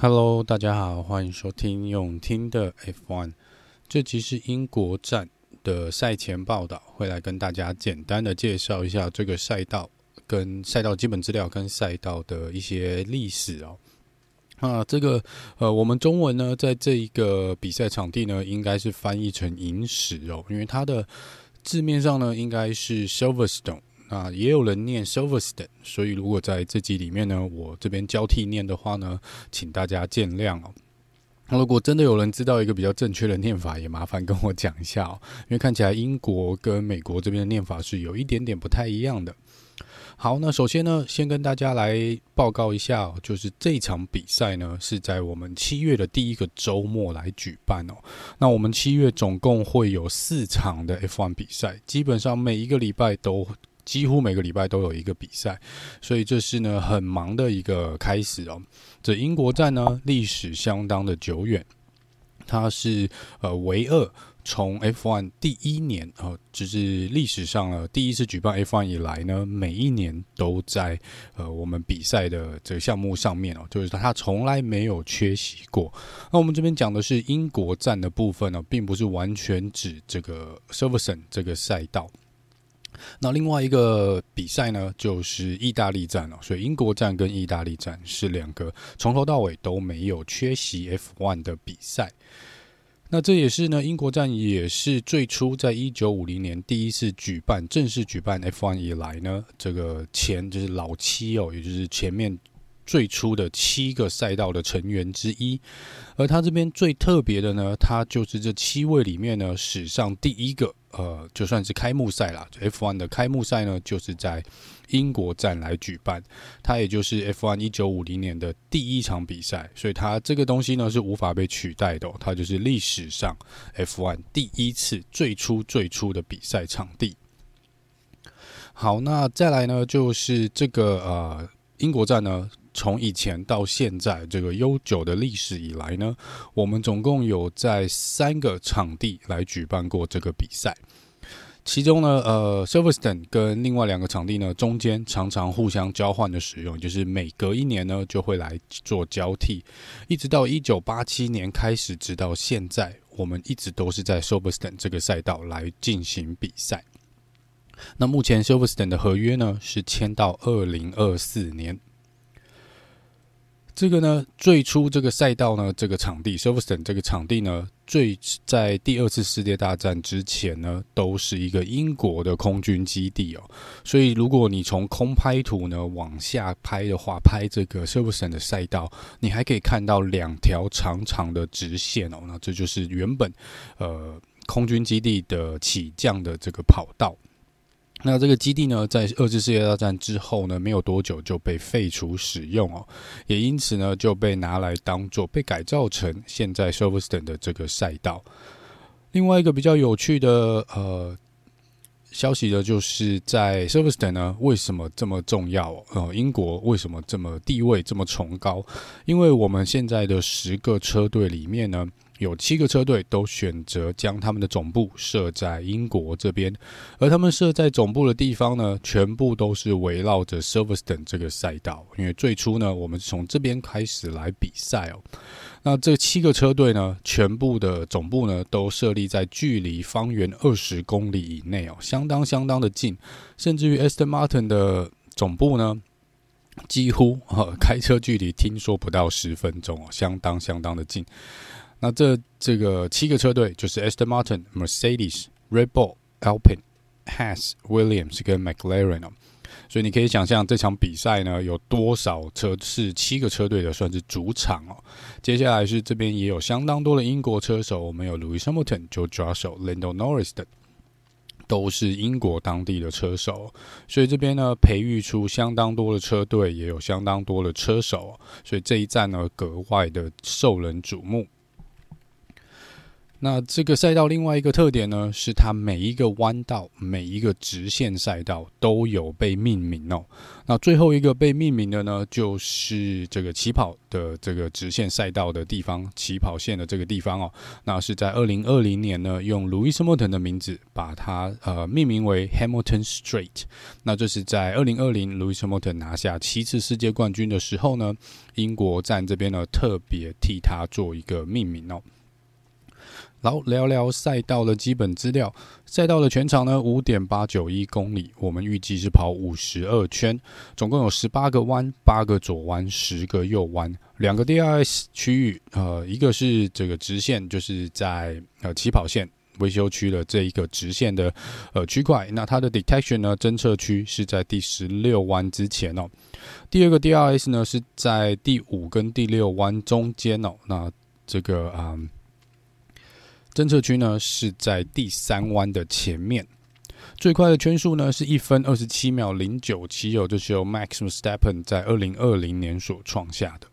Hello，大家好，欢迎收听用听的 F1。这集是英国站的赛前报道，会来跟大家简单的介绍一下这个赛道、跟赛道基本资料、跟赛道的一些历史哦。啊，这个呃，我们中文呢，在这一个比赛场地呢，应该是翻译成银石哦，因为它的字面上呢，应该是 Silverstone。啊，也有人念 Silverstone，所以如果在这集里面呢，我这边交替念的话呢，请大家见谅哦。那如果真的有人知道一个比较正确的念法，也麻烦跟我讲一下哦，因为看起来英国跟美国这边的念法是有一点点不太一样的。好，那首先呢，先跟大家来报告一下，就是这场比赛呢是在我们七月的第一个周末来举办哦。那我们七月总共会有四场的 F1 比赛，基本上每一个礼拜都。几乎每个礼拜都有一个比赛，所以这是呢很忙的一个开始哦。这英国站呢历史相当的久远，它是呃唯二从 F1 第一年啊、就是历史上呢第一次举办 F1 以来呢，每一年都在呃我们比赛的这个项目上面哦，就是它从来没有缺席过。那我们这边讲的是英国站的部分呢，并不是完全指这个 Silverstone 这个赛道。那另外一个比赛呢，就是意大利站哦，所以英国站跟意大利站是两个从头到尾都没有缺席 F1 的比赛。那这也是呢，英国站也是最初在一九五零年第一次举办正式举办 F1 以来呢，这个前就是老七哦，也就是前面最初的七个赛道的成员之一。而他这边最特别的呢，他就是这七位里面呢，史上第一个。呃，就算是开幕赛啦，F1 的开幕赛呢，就是在英国站来举办，它也就是 F1 一九五零年的第一场比赛，所以它这个东西呢是无法被取代的哦，它就是历史上 F1 第一次最初最初的比赛场地。好，那再来呢，就是这个呃英国站呢。从以前到现在这个悠久的历史以来呢，我们总共有在三个场地来举办过这个比赛。其中呢，呃，Silverstone 跟另外两个场地呢，中间常常互相交换的使用，就是每隔一年呢就会来做交替，一直到一九八七年开始，直到现在，我们一直都是在 Silverstone 这个赛道来进行比赛。那目前 Silverstone 的合约呢是签到二零二四年。这个呢，最初这个赛道呢，这个场地 Silverstone 这个场地呢，最在第二次世界大战之前呢，都是一个英国的空军基地哦。所以，如果你从空拍图呢往下拍的话，拍这个 Silverstone 的赛道，你还可以看到两条长长的直线哦。那这就是原本呃空军基地的起降的这个跑道。那这个基地呢，在二次世界大战之后呢，没有多久就被废除使用哦，也因此呢，就被拿来当做被改造成现在 Silverstone 的这个赛道。另外一个比较有趣的呃消息呢，就是在 Silverstone 呢，为什么这么重要？呃，英国为什么这么地位这么崇高？因为我们现在的十个车队里面呢。有七个车队都选择将他们的总部设在英国这边，而他们设在总部的地方呢，全部都是围绕着 Silverstone 这个赛道。因为最初呢，我们是从这边开始来比赛哦。那这七个车队呢，全部的总部呢，都设立在距离方圆二十公里以内哦，相当相当的近。甚至于 Aston Martin 的总部呢，几乎哈开车距离听说不到十分钟哦，相当相当的近。那这这个七个车队就是 Aston Martin、Mercedes、Red Bull、Alpine、Haas、Williams 跟 McLaren 哦，所以你可以想象这场比赛呢，有多少车是七个车队的算是主场哦。接下来是这边也有相当多的英国车手，我们有 Lewis Hamilton、George Russell、Lando Norris 等，都是英国当地的车手，所以这边呢培育出相当多的车队，也有相当多的车手，所以这一站呢格外的受人瞩目。那这个赛道另外一个特点呢，是它每一个弯道、每一个直线赛道都有被命名哦。那最后一个被命名的呢，就是这个起跑的这个直线赛道的地方，起跑线的这个地方哦。那是在二零二零年呢，用 Lewis Hamilton 的名字把它呃命名为 Hamilton Straight。那这是在二零二零 Lewis Hamilton 拿下七次世界冠军的时候呢，英国站这边呢特别替他做一个命名哦。然后聊聊赛道的基本资料。赛道的全长呢，五点八九一公里，我们预计是跑五十二圈，总共有十八个弯，八个左弯，十个右弯，两个 DRS 区域，呃，一个是这个直线，就是在呃起跑线维修区的这一个直线的呃区块。那它的 detection 呢，侦测区是在第十六弯之前哦。第二个 DRS 呢，是在第五跟第六弯中间哦。那这个啊。侦测区呢是在第三弯的前面，最快的圈速呢是一分二十七秒零九七哦，这是由 Max Verstappen 在二零二零年所创下的。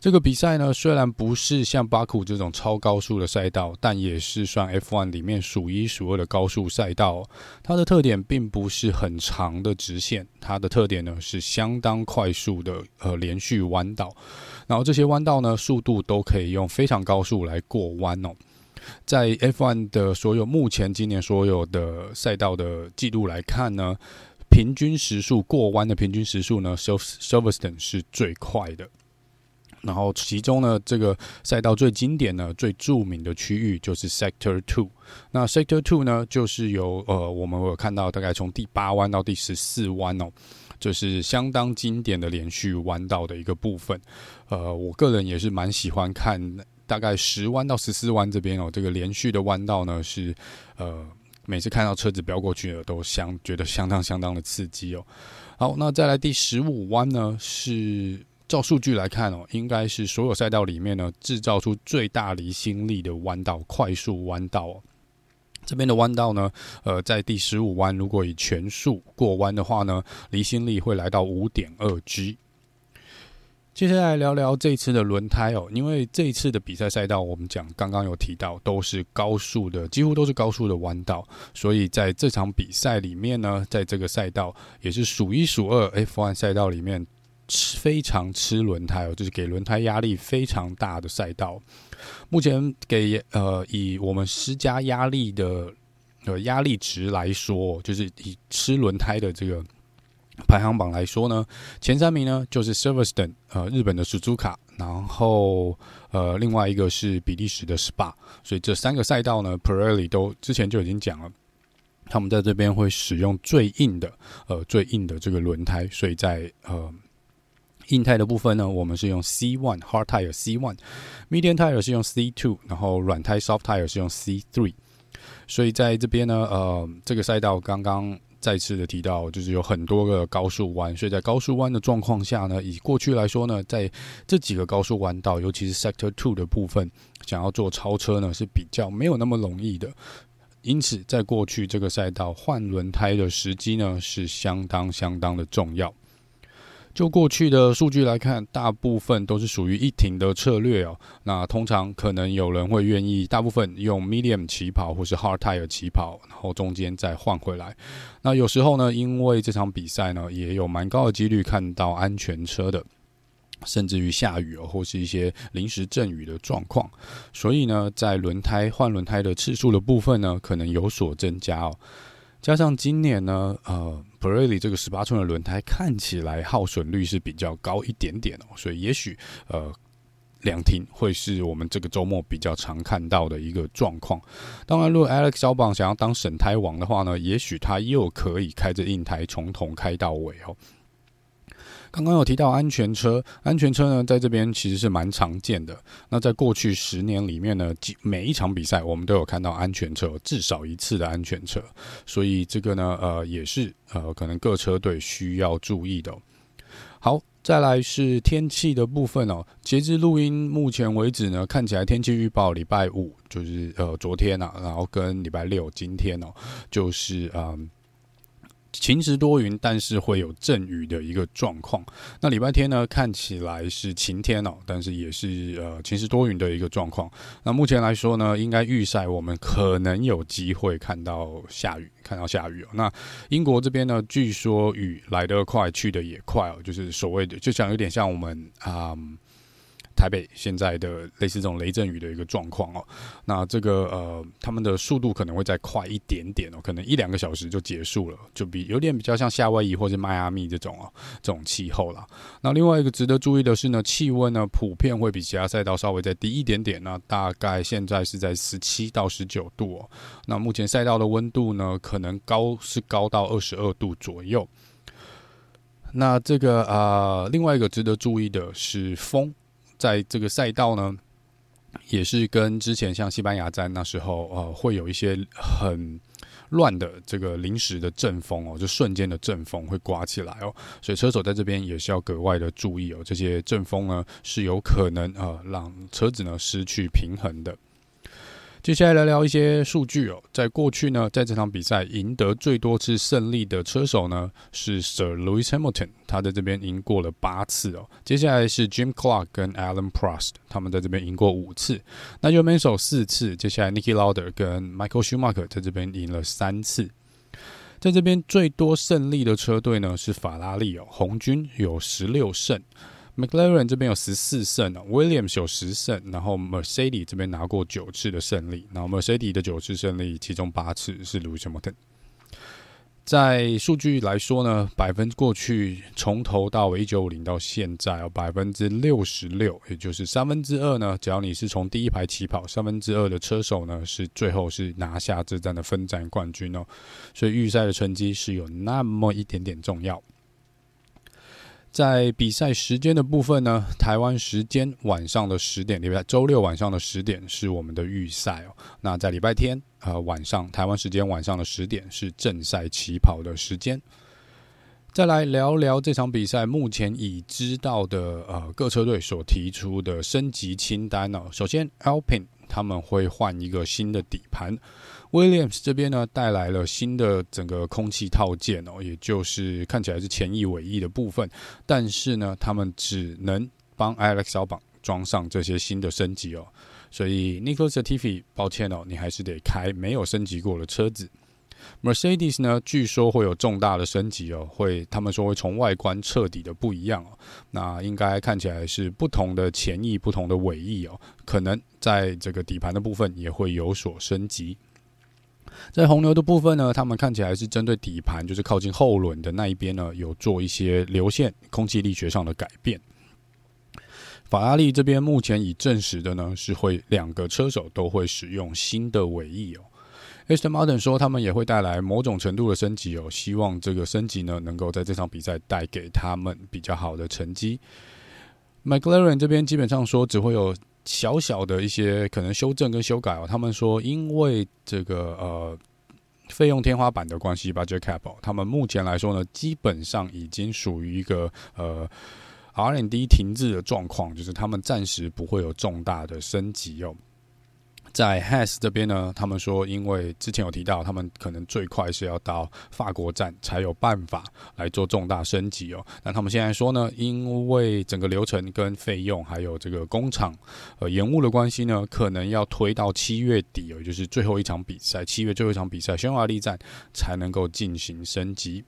这个比赛呢虽然不是像巴库这种超高速的赛道，但也是算 F1 里面数一数二的高速赛道。它的特点并不是很长的直线，它的特点呢是相当快速的呃连续弯道，然后这些弯道呢速度都可以用非常高速来过弯哦。在 F1 的所有目前今年所有的赛道的记录来看呢，平均时速过弯的平均时速呢，Silverstone 是最快的。然后其中呢，这个赛道最经典的、最著名的区域就是 Sector Two。那 Sector Two 呢，就是由呃，我们有看到大概从第八弯到第十四弯哦，就是相当经典的连续弯道的一个部分。呃，我个人也是蛮喜欢看。大概十弯到十四弯这边哦，这个连续的弯道呢是，呃，每次看到车子飙过去了都相觉得相当相当的刺激哦。好，那再来第十五弯呢，是照数据来看哦，应该是所有赛道里面呢制造出最大离心力的弯道，快速弯道哦。这边的弯道呢，呃，在第十五弯如果以全速过弯的话呢，离心力会来到五点二 G。接下来聊聊这次的轮胎哦，因为这一次的比赛赛道，我们讲刚刚有提到，都是高速的，几乎都是高速的弯道，所以在这场比赛里面呢，在这个赛道也是数一数二 F1 赛道里面吃非常吃轮胎哦，就是给轮胎压力非常大的赛道。目前给呃以我们施加压力的呃压力值来说，就是以吃轮胎的这个。排行榜来说呢，前三名呢就是 Silverstone，呃，日本的 Suzuka，然后呃，另外一个是比利时的 Spa，所以这三个赛道呢，Pirelli 都之前就已经讲了，他们在这边会使用最硬的，呃，最硬的这个轮胎，所以在呃硬胎的部分呢，我们是用 C one Hard Tire C one，Medium Tire 是用 C two，然后软胎 Soft Tire 是用 C three，所以在这边呢，呃，这个赛道刚刚。再次的提到，就是有很多个高速弯，所以在高速弯的状况下呢，以过去来说呢，在这几个高速弯道，尤其是 Sector Two 的部分，想要做超车呢是比较没有那么容易的。因此，在过去这个赛道换轮胎的时机呢是相当相当的重要。就过去的数据来看，大部分都是属于一停的策略哦。那通常可能有人会愿意，大部分用 medium 起跑或是 hard tire 起跑，然后中间再换回来。那有时候呢，因为这场比赛呢，也有蛮高的几率看到安全车的，甚至于下雨哦，或是一些临时阵雨的状况，所以呢，在轮胎换轮胎的次数的部分呢，可能有所增加哦。加上今年呢，呃，Pirelli 这个十八寸的轮胎看起来耗损率是比较高一点点哦，所以也许呃两停会是我们这个周末比较常看到的一个状况。当然，如果 Alex 小榜想要当省胎王的话呢，也许他又可以开着硬胎从头开到尾哦。刚刚有提到安全车，安全车呢，在这边其实是蛮常见的。那在过去十年里面呢，每一场比赛我们都有看到安全车，至少一次的安全车。所以这个呢，呃，也是呃，可能各车队需要注意的。好，再来是天气的部分哦。截至录音目前为止呢，看起来天气预报礼拜五就是呃昨天啊，然后跟礼拜六今天哦，就是嗯。晴时多云，但是会有阵雨的一个状况。那礼拜天呢，看起来是晴天哦，但是也是呃晴时多云的一个状况。那目前来说呢，应该预赛我们可能有机会看到下雨，看到下雨哦。那英国这边呢，据说雨来得快，去得也快哦，就是所谓的，就像有点像我们啊。台北现在的类似这种雷阵雨的一个状况哦，那这个呃，他们的速度可能会再快一点点哦，可能一两个小时就结束了，就比有点比较像夏威夷或者迈阿密这种哦，这种气候啦。那另外一个值得注意的是呢，气温呢普遍会比其他赛道稍微再低一点点，那大概现在是在十七到十九度哦。那目前赛道的温度呢，可能高是高到二十二度左右。那这个啊、另外一个值得注意的是风。在这个赛道呢，也是跟之前像西班牙站那时候，呃，会有一些很乱的这个临时的阵风哦，就瞬间的阵风会刮起来哦，所以车手在这边也是要格外的注意哦，这些阵风呢是有可能呃让车子呢失去平衡的。接下来聊聊一些数据哦，在过去呢，在这场比赛赢得最多次胜利的车手呢是 Sir Lewis Hamilton，他在这边赢过了八次哦。接下来是 Jim Clark 跟 Alan Prost，他们在这边赢过五次。那 Nigel Mansell 四次，接下来 Niki Lauder 跟 Michael Schumacher 在这边赢了三次。在这边最多胜利的车队呢是法拉利哦，红军有十六胜。McLaren 这边有十四胜，Williams 有十胜，然后 Mercedes 这边拿过九次的胜利，然后 Mercedes 的九次胜利，其中八次是 Lewis Hamilton。在数据来说呢，百分过去从头到尾一九五零到现在有百分之六十六，也就是三分之二呢。只要你是从第一排起跑，三分之二的车手呢是最后是拿下这站的分站冠军哦。所以预赛的成绩是有那么一点点重要。在比赛时间的部分呢，台湾时间晚上的十点，礼拜周六晚上的十点是我们的预赛哦。那在礼拜天呃晚上，台湾时间晚上的十点是正赛起跑的时间。再来聊聊这场比赛目前已知道的呃各车队所提出的升级清单哦。首先，Alpine 他们会换一个新的底盘。Williams 这边呢，带来了新的整个空气套件哦，也就是看起来是前翼尾翼的部分，但是呢，他们只能帮 Alex 小榜装上这些新的升级哦，所以 Nicolas Tiffy，抱歉哦，你还是得开没有升级过的车子。Mercedes 呢，据说会有重大的升级哦，会他们说会从外观彻底的不一样哦，那应该看起来是不同的前翼、不同的尾翼哦，可能在这个底盘的部分也会有所升级。在红牛的部分呢，他们看起来是针对底盘，就是靠近后轮的那一边呢，有做一些流线、空气力学上的改变。法拉利这边目前已证实的呢，是会两个车手都会使用新的尾翼哦。Aston Martin 说他们也会带来某种程度的升级哦，希望这个升级呢，能够在这场比赛带给他们比较好的成绩。McLaren 这边基本上说只会有。小小的一些可能修正跟修改哦，他们说因为这个呃费用天花板的关系，budget cap，他们目前来说呢，基本上已经属于一个呃 R&D 停滞的状况，就是他们暂时不会有重大的升级哦。在 Has 这边呢，他们说，因为之前有提到，他们可能最快是要到法国站才有办法来做重大升级哦。那他们现在说呢，因为整个流程跟费用还有这个工厂呃延误的关系呢，可能要推到七月底，也就是最后一场比赛，七月最后一场比赛匈牙利站才能够进行升级。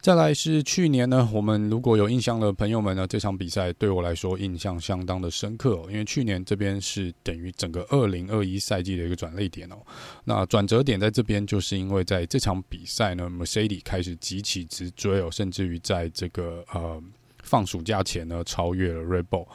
再来是去年呢，我们如果有印象的朋友们呢，这场比赛对我来说印象相当的深刻哦，因为去年这边是等于整个二零二一赛季的一个转捩点哦。那转折点在这边，就是因为在这场比赛呢，Mercedes 开始急起直追哦，甚至于在这个呃放暑假前呢，超越了 Red Bull。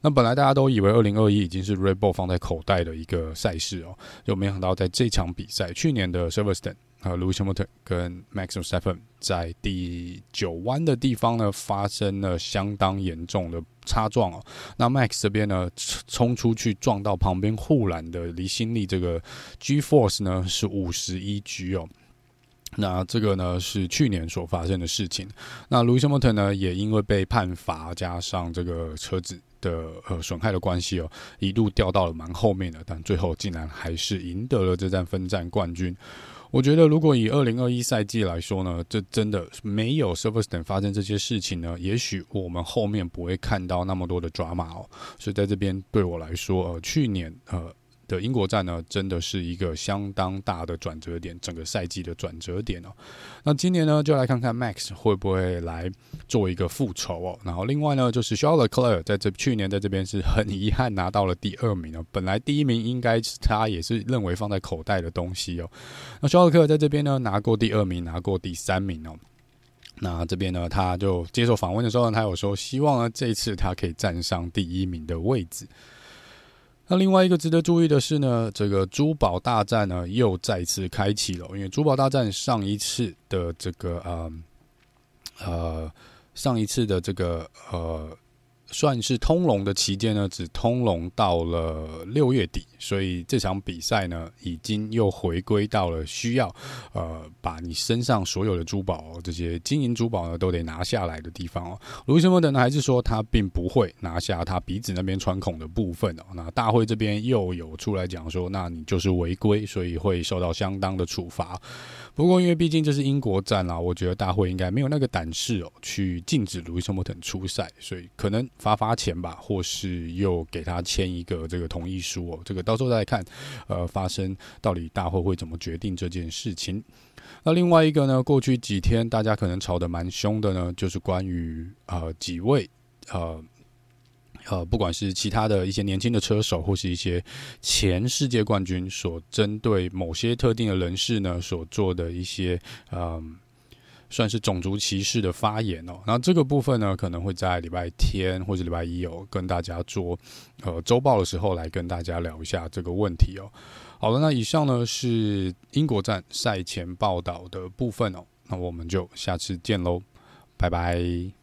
那本来大家都以为二零二一已经是 Red Bull 放在口袋的一个赛事哦，就没想到在这场比赛，去年的 Silverstone。呃，Lewis Hamilton 跟 Max v e s t a p p e n 在第九弯的地方呢，发生了相当严重的擦撞哦。那 Max 这边呢，冲出去撞到旁边护栏的离心力，这个 G force 呢是五十一 G 哦。那这个呢是去年所发生的事情。那 Lewis Hamilton 呢，也因为被判罚，加上这个车子的呃损害的关系哦，一度掉到了蛮后面的，但最后竟然还是赢得了这站分站冠军。我觉得如果以二零二一赛季来说呢，这真的没有 Silverstone 发生这些事情呢，也许我们后面不会看到那么多的抓马哦。所以在这边对我来说，呃，去年呃。的英国站呢，真的是一个相当大的转折点，整个赛季的转折点哦。那今年呢，就来看看 Max 会不会来做一个复仇哦。然后另外呢，就是 Charles Leclerc 在这去年在这边是很遗憾拿到了第二名哦。本来第一名应该是他也是认为放在口袋的东西哦。那 Charles Leclerc 在这边呢，拿过第二名，拿过第三名哦。那这边呢，他就接受访问的时候呢，他有说希望呢，这一次他可以站上第一名的位置。那另外一个值得注意的是呢，这个珠宝大战呢又再次开启了，因为珠宝大战上一次的这个啊呃上一次的这个呃。算是通融的期间呢，只通融到了六月底，所以这场比赛呢，已经又回归到了需要呃，把你身上所有的珠宝，这些金银珠宝呢，都得拿下来的地方哦。路易斯·莫等呢，还是说他并不会拿下他鼻子那边穿孔的部分哦。那大会这边又有出来讲说，那你就是违规，所以会受到相当的处罚。不过，因为毕竟这是英国站啦，我觉得大会应该没有那个胆识哦，去禁止路易斯·莫等出赛，所以可能。发发钱吧，或是又给他签一个这个同意书哦。这个到时候再看，呃，发生到底大会会怎么决定这件事情。那另外一个呢，过去几天大家可能吵得蛮凶的呢，就是关于呃几位呃呃，不管是其他的一些年轻的车手，或是一些前世界冠军所针对某些特定的人士呢所做的一些嗯。算是种族歧视的发言哦，那这个部分呢，可能会在礼拜天或者礼拜一有跟大家做呃周报的时候来跟大家聊一下这个问题哦。好了，那以上呢是英国站赛前报道的部分哦，那我们就下次见喽，拜拜。